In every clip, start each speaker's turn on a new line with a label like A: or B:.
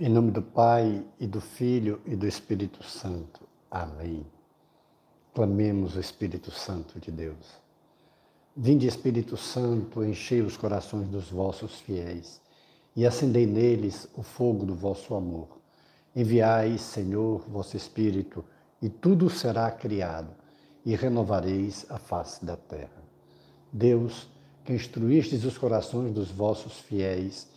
A: Em nome do Pai e do Filho e do Espírito Santo. Amém. Clamemos o Espírito Santo de Deus. Vinde, Espírito Santo, enchei os corações dos vossos fiéis e acendei neles o fogo do vosso amor. Enviai, Senhor, vosso Espírito, e tudo será criado, e renovareis a face da terra. Deus, que instruístes os corações dos vossos fiéis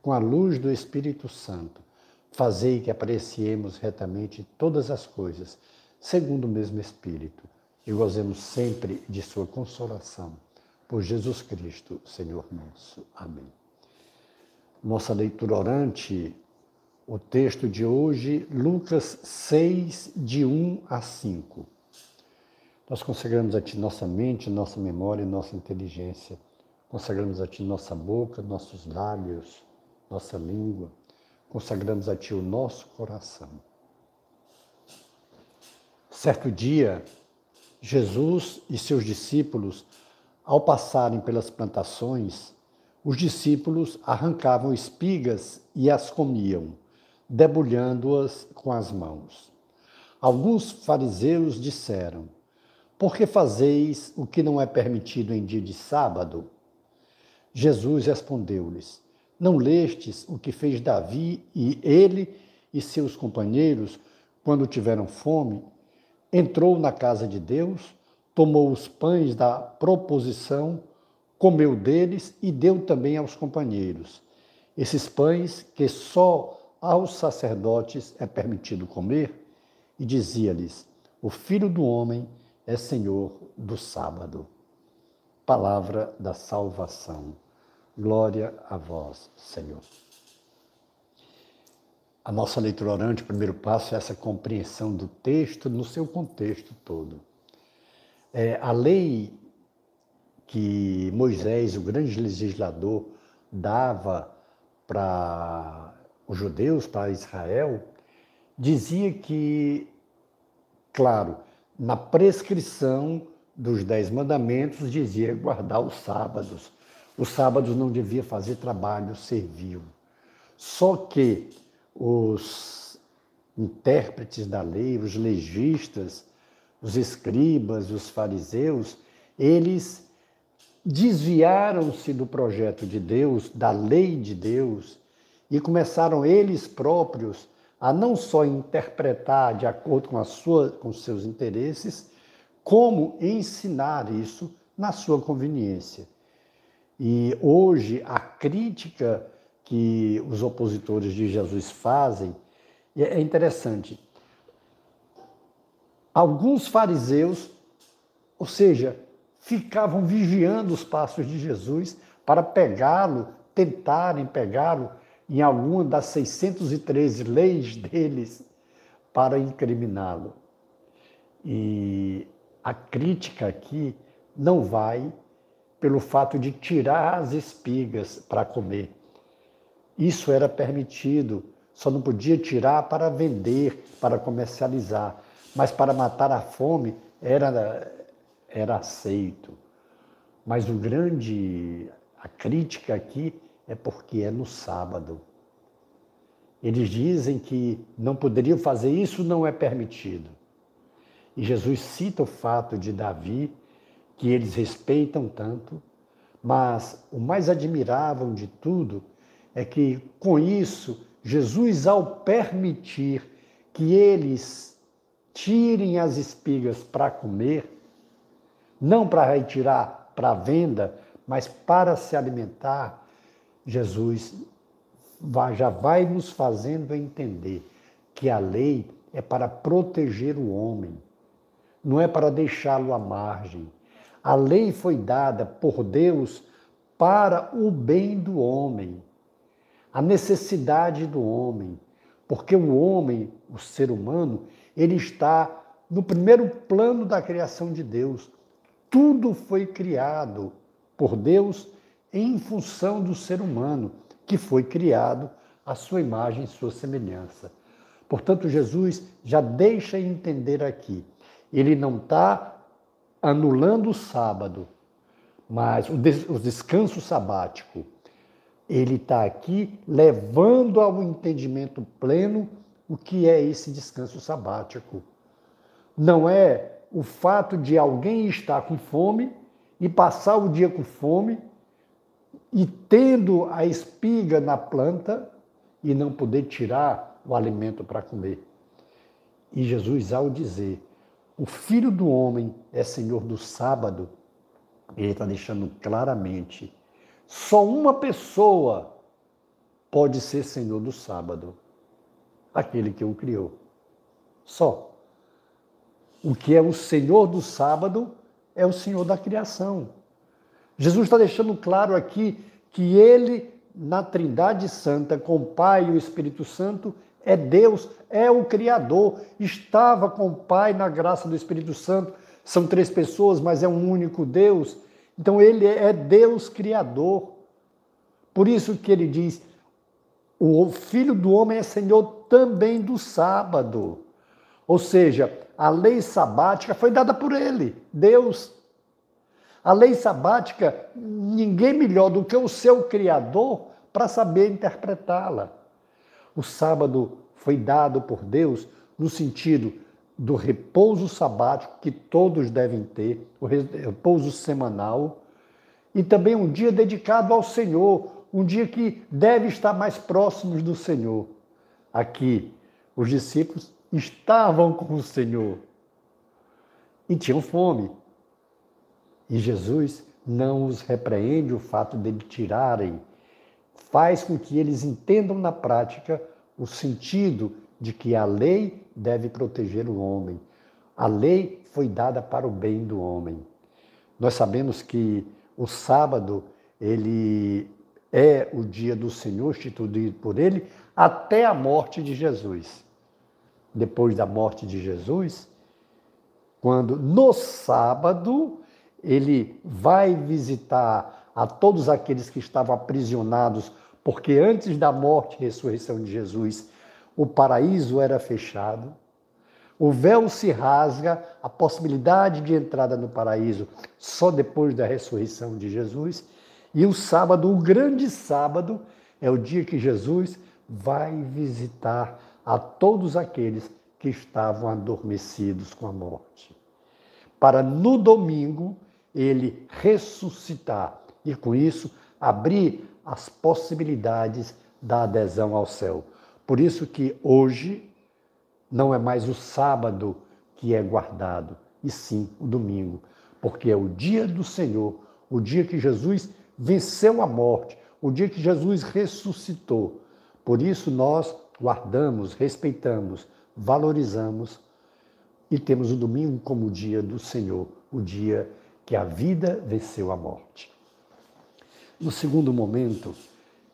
A: com a luz do Espírito Santo, Fazei que apreciemos retamente todas as coisas, segundo o mesmo Espírito, e gozemos sempre de Sua consolação. Por Jesus Cristo, Senhor nosso. Amém. Nossa leitura orante, o texto de hoje, Lucas 6, de 1 a 5. Nós consagramos a Ti nossa mente, nossa memória e nossa inteligência. Consagramos a Ti nossa boca, nossos lábios, nossa língua consagramos a Ti o nosso coração. Certo dia, Jesus e seus discípulos, ao passarem pelas plantações, os discípulos arrancavam espigas e as comiam, debulhando-as com as mãos. Alguns fariseus disseram: Por que fazeis o que não é permitido em dia de sábado? Jesus respondeu-lhes: não lestes o que fez Davi e ele e seus companheiros quando tiveram fome? Entrou na casa de Deus, tomou os pães da proposição, comeu deles e deu também aos companheiros. Esses pães que só aos sacerdotes é permitido comer, e dizia-lhes: O filho do homem é senhor do sábado. Palavra da salvação. Glória a vós, Senhor. A nossa leitura orante, o primeiro passo é essa compreensão do texto no seu contexto todo. É, a lei que Moisés, o grande legislador, dava para os judeus, para Israel, dizia que, claro, na prescrição dos Dez Mandamentos, dizia guardar os sábados, os sábados não devia fazer trabalho servil. Só que os intérpretes da lei, os legistas, os escribas, os fariseus, eles desviaram-se do projeto de Deus, da lei de Deus, e começaram eles próprios a não só interpretar de acordo com, a sua, com seus interesses, como ensinar isso na sua conveniência. E hoje a crítica que os opositores de Jesus fazem é interessante. Alguns fariseus, ou seja, ficavam vigiando os passos de Jesus para pegá-lo, tentarem pegá-lo em alguma das 613 leis deles para incriminá-lo. E a crítica aqui não vai pelo fato de tirar as espigas para comer. Isso era permitido, só não podia tirar para vender, para comercializar, mas para matar a fome era, era aceito. Mas o grande, a crítica aqui é porque é no sábado. Eles dizem que não poderiam fazer isso, não é permitido. E Jesus cita o fato de Davi que eles respeitam tanto, mas o mais admirável de tudo é que, com isso, Jesus, ao permitir que eles tirem as espigas para comer, não para retirar para venda, mas para se alimentar, Jesus já vai nos fazendo entender que a lei é para proteger o homem, não é para deixá-lo à margem a lei foi dada por Deus para o bem do homem, a necessidade do homem, porque o homem, o ser humano, ele está no primeiro plano da criação de Deus. Tudo foi criado por Deus em função do ser humano, que foi criado à sua imagem e sua semelhança. Portanto, Jesus já deixa entender aqui, ele não está anulando o sábado, mas o, des o descanso sabático, ele está aqui levando ao entendimento pleno o que é esse descanso sabático. Não é o fato de alguém estar com fome e passar o dia com fome e tendo a espiga na planta e não poder tirar o alimento para comer. E Jesus, ao dizer, o Filho do Homem é Senhor do sábado, ele está deixando claramente: só uma pessoa pode ser Senhor do sábado, aquele que o criou. Só. O que é o Senhor do sábado é o Senhor da criação. Jesus está deixando claro aqui que ele, na Trindade Santa, com o Pai e o Espírito Santo, é Deus, é o Criador, estava com o Pai na graça do Espírito Santo. São três pessoas, mas é um único Deus. Então ele é Deus Criador. Por isso que ele diz: o Filho do Homem é Senhor também do sábado. Ou seja, a lei sabática foi dada por ele, Deus. A lei sabática, ninguém melhor do que o seu Criador para saber interpretá-la. O sábado foi dado por Deus no sentido do repouso sabático que todos devem ter, o repouso semanal, e também um dia dedicado ao Senhor, um dia que deve estar mais próximos do Senhor. Aqui, os discípulos estavam com o Senhor e tinham fome. E Jesus não os repreende o fato de tirarem, faz com que eles entendam na prática o sentido de que a lei deve proteger o homem. A lei foi dada para o bem do homem. Nós sabemos que o sábado ele é o dia do Senhor instituído por ele até a morte de Jesus. Depois da morte de Jesus, quando no sábado ele vai visitar a todos aqueles que estavam aprisionados, porque antes da morte e ressurreição de Jesus, o paraíso era fechado. O véu se rasga, a possibilidade de entrada no paraíso só depois da ressurreição de Jesus. E o sábado, o grande sábado, é o dia que Jesus vai visitar a todos aqueles que estavam adormecidos com a morte. Para no domingo ele ressuscitar e com isso abrir as possibilidades da adesão ao céu. Por isso que hoje não é mais o sábado que é guardado, e sim o domingo, porque é o dia do Senhor, o dia que Jesus venceu a morte, o dia que Jesus ressuscitou. Por isso nós guardamos, respeitamos, valorizamos e temos o domingo como o dia do Senhor, o dia que a vida venceu a morte. No segundo momento,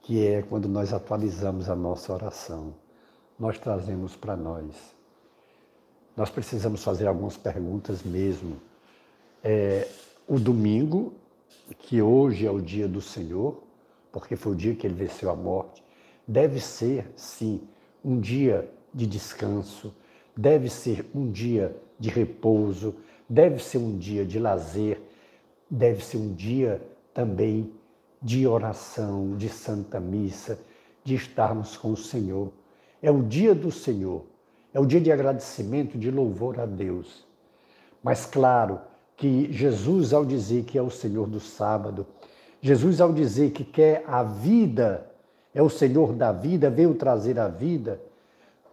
A: que é quando nós atualizamos a nossa oração, nós trazemos para nós. Nós precisamos fazer algumas perguntas mesmo. É, o domingo, que hoje é o dia do Senhor, porque foi o dia que ele venceu a morte, deve ser, sim, um dia de descanso, deve ser um dia de repouso, deve ser um dia de lazer, deve ser um dia também de oração, de santa missa, de estarmos com o Senhor. É o dia do Senhor, é o dia de agradecimento, de louvor a Deus. Mas claro que Jesus, ao dizer que é o Senhor do sábado, Jesus, ao dizer que quer a vida, é o Senhor da vida, veio trazer a vida,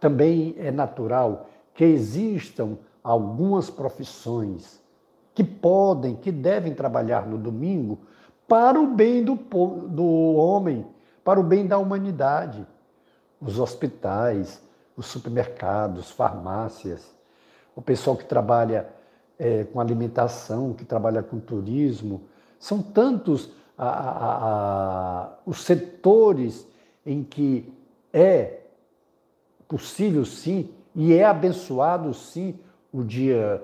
A: também é natural que existam algumas profissões que podem, que devem trabalhar no domingo para o bem do, do homem, para o bem da humanidade. Os hospitais, os supermercados, farmácias, o pessoal que trabalha é, com alimentação, que trabalha com turismo, são tantos a, a, a, os setores em que é possível sim e é abençoado sim o dia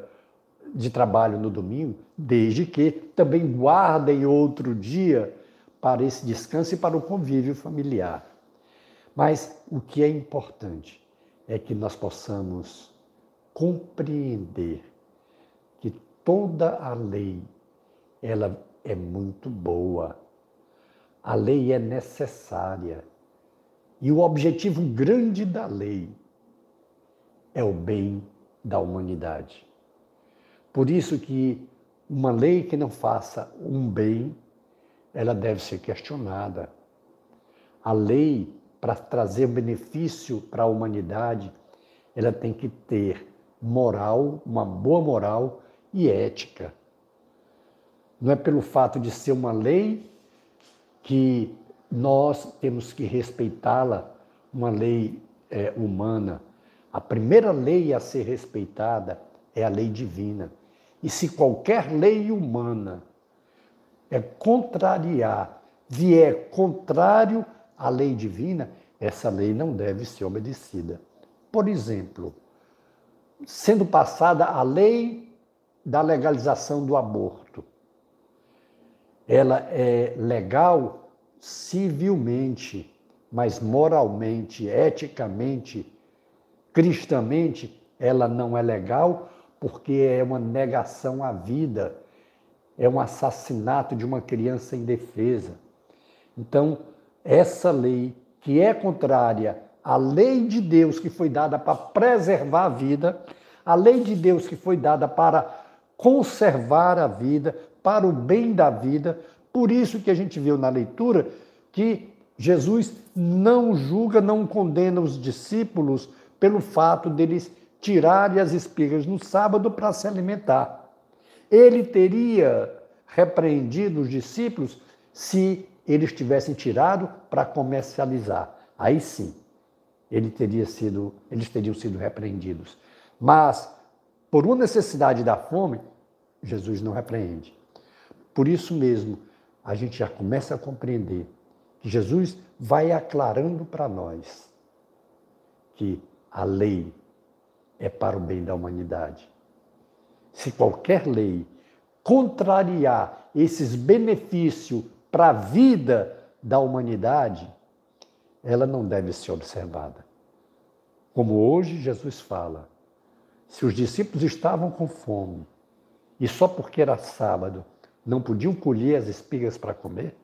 A: de trabalho no domingo, desde que também guardem outro dia para esse descanso e para o convívio familiar. Mas o que é importante é que nós possamos compreender que toda a lei ela é muito boa, A lei é necessária. E o objetivo grande da lei é o bem da humanidade. Por isso que uma lei que não faça um bem, ela deve ser questionada. A lei, para trazer benefício para a humanidade, ela tem que ter moral, uma boa moral e ética. Não é pelo fato de ser uma lei que nós temos que respeitá-la, uma lei é, humana. A primeira lei a ser respeitada é a lei divina. E se qualquer lei humana é contrariar, vier contrário à lei divina, essa lei não deve ser obedecida. Por exemplo, sendo passada a lei da legalização do aborto. Ela é legal civilmente, mas moralmente, eticamente, cristamente, ela não é legal porque é uma negação à vida, é um assassinato de uma criança indefesa. Então, essa lei que é contrária à lei de Deus que foi dada para preservar a vida, a lei de Deus que foi dada para conservar a vida, para o bem da vida. Por isso que a gente viu na leitura que Jesus não julga, não condena os discípulos pelo fato deles tirarem as espigas no sábado para se alimentar. Ele teria repreendido os discípulos se eles tivessem tirado para comercializar. Aí sim, ele teria sido, eles teriam sido repreendidos. Mas, por uma necessidade da fome, Jesus não repreende. Por isso mesmo, a gente já começa a compreender que Jesus vai aclarando para nós que a lei é para o bem da humanidade. Se qualquer lei contrariar esses benefícios para a vida da humanidade, ela não deve ser observada. Como hoje Jesus fala, se os discípulos estavam com fome e só porque era sábado não podiam colher as espigas para comer,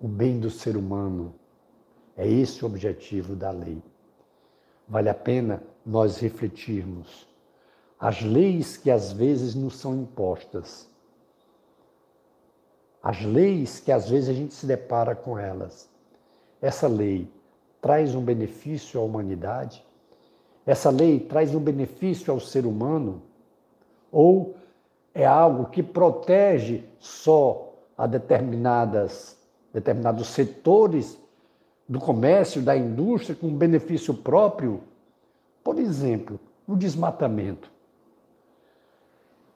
A: o bem do ser humano é esse o objetivo da lei. Vale a pena nós refletirmos as leis que às vezes nos são impostas, as leis que às vezes a gente se depara com elas. Essa lei traz um benefício à humanidade? Essa lei traz um benefício ao ser humano? Ou é algo que protege só a determinadas, determinados setores do comércio, da indústria, com benefício próprio? Por exemplo, o desmatamento.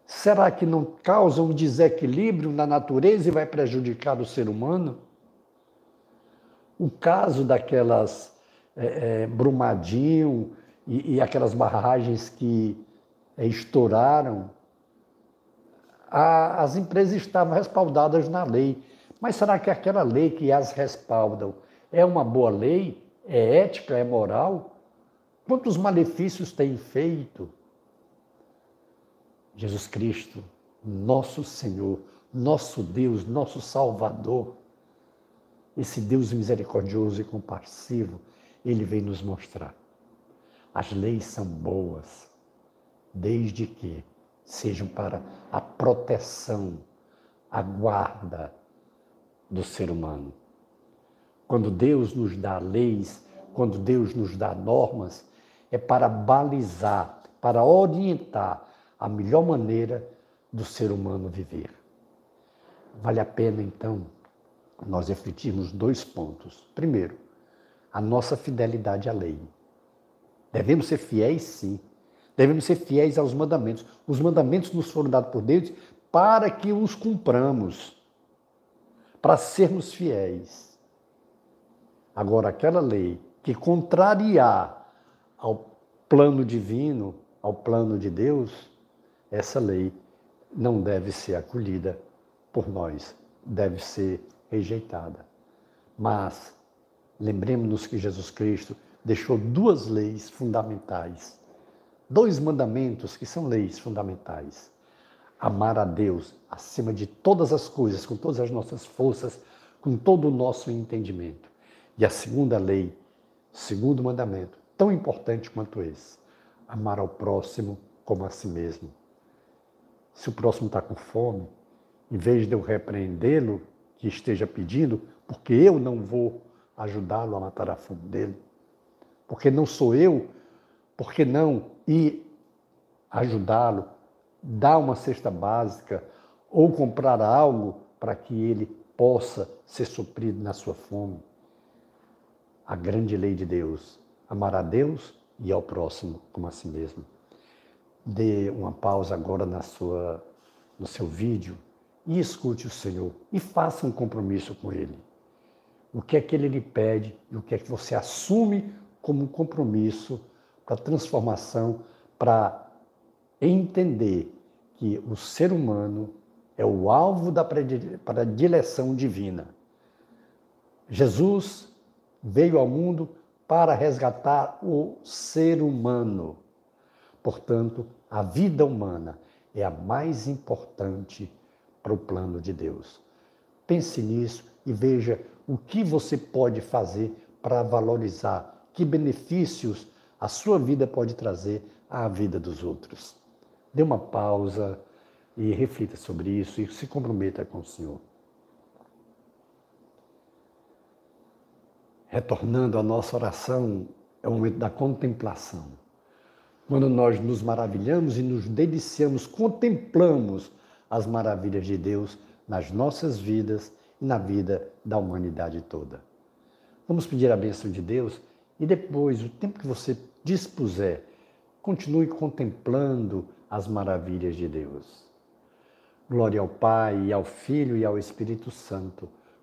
A: Será que não causa um desequilíbrio na natureza e vai prejudicar o ser humano? O caso daquelas é, é, Brumadinho, e, e aquelas barragens que é, estouraram, a, as empresas estavam respaldadas na lei. Mas será que aquela lei que as respaldam é uma boa lei? É ética? É moral? Quantos malefícios tem feito? Jesus Cristo, nosso Senhor, nosso Deus, nosso Salvador, esse Deus misericordioso e compassivo, ele vem nos mostrar as leis são boas, desde que sejam para a proteção, a guarda do ser humano. Quando Deus nos dá leis, quando Deus nos dá normas, é para balizar, para orientar a melhor maneira do ser humano viver. Vale a pena, então, nós refletirmos dois pontos. Primeiro, a nossa fidelidade à lei. Devemos ser fiéis, sim. Devemos ser fiéis aos mandamentos. Os mandamentos nos foram dados por Deus para que os cumpramos, para sermos fiéis. Agora, aquela lei que contrariar ao plano divino, ao plano de Deus, essa lei não deve ser acolhida por nós, deve ser rejeitada. Mas lembremos-nos que Jesus Cristo deixou duas leis fundamentais, dois mandamentos que são leis fundamentais. Amar a Deus acima de todas as coisas, com todas as nossas forças, com todo o nosso entendimento. E a segunda lei, segundo mandamento, tão importante quanto esse, amar ao próximo como a si mesmo. Se o próximo está com fome, em vez de eu repreendê-lo, que esteja pedindo, porque eu não vou ajudá-lo a matar a fome dele, porque não sou eu, porque não ir ajudá-lo, dar uma cesta básica ou comprar algo para que ele possa ser suprido na sua fome. A grande lei de Deus, amar a Deus e ao próximo como a si mesmo. Dê uma pausa agora na sua, no seu vídeo e escute o Senhor e faça um compromisso com Ele. O que é que Ele lhe pede e o que é que você assume como um compromisso para transformação, para entender que o ser humano é o alvo da predileção divina. Jesus veio ao mundo para resgatar o ser humano. Portanto, a vida humana é a mais importante para o plano de Deus. Pense nisso e veja o que você pode fazer para valorizar, que benefícios a sua vida pode trazer à vida dos outros. Dê uma pausa e reflita sobre isso e se comprometa com o Senhor. Retornando à nossa oração, é o momento da contemplação. Quando nós nos maravilhamos e nos deliciamos, contemplamos as maravilhas de Deus nas nossas vidas e na vida da humanidade toda. Vamos pedir a bênção de Deus e depois, o tempo que você dispuser, continue contemplando as maravilhas de Deus. Glória ao Pai, e ao Filho e ao Espírito Santo,